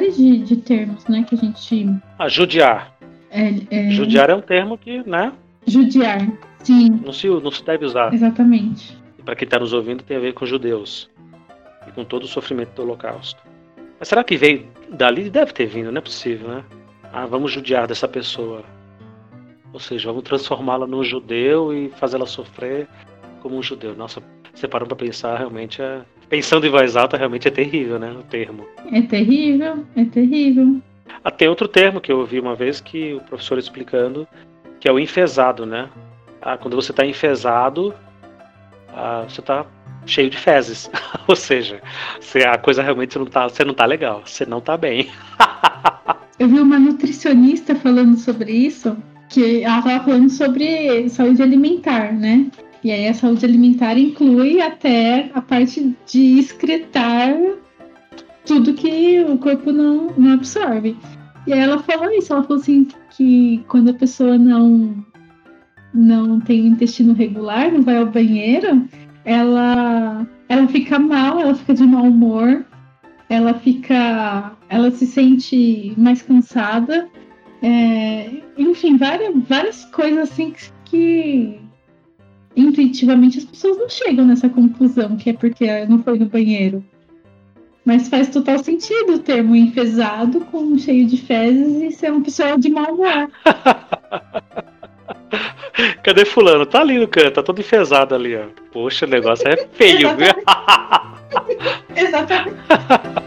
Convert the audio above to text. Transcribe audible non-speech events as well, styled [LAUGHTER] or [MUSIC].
de, de termos, né? Que a gente. Ah, judiar. É, é... Judiar é um termo que, né? Judiar, sim. Não se, não se deve usar. Exatamente. Para quem está nos ouvindo, tem a ver com judeus e com todo o sofrimento do Holocausto. Mas será que veio dali? Deve ter vindo, não é possível, né? Ah, vamos judiar dessa pessoa. Ou seja, vamos transformá-la num judeu e fazê-la sofrer como um judeu. Nossa, você parou para pensar, realmente é. Pensando em voz alta, realmente é terrível, né? O termo. É terrível, é terrível. Ah, tem outro termo que eu ouvi uma vez que o professor explicando, que é o enfesado, né? Ah, quando você está enfesado, ah, você está cheio de fezes. [LAUGHS] Ou seja, você, a coisa realmente não tá, você não tá legal, você não tá bem. [LAUGHS] Eu vi uma nutricionista falando sobre isso, que ela estava falando sobre saúde alimentar, né? E aí a saúde alimentar inclui até a parte de excretar tudo que o corpo não, não absorve. E aí ela falou isso, ela falou assim que quando a pessoa não não tem o intestino regular, não vai ao banheiro, ela ela fica mal, ela fica de mau humor, ela fica ela se sente mais cansada, é, enfim, várias, várias coisas assim que, que intuitivamente as pessoas não chegam nessa conclusão que é porque não foi no banheiro. Mas faz total sentido o termo enfesado com cheio de fezes e ser uma pessoa de mau humor. [LAUGHS] Cadê fulano? Tá ali no canto, tá todo enfesado ali, ó. Poxa, o negócio é feio, viu? Exatamente. [LAUGHS]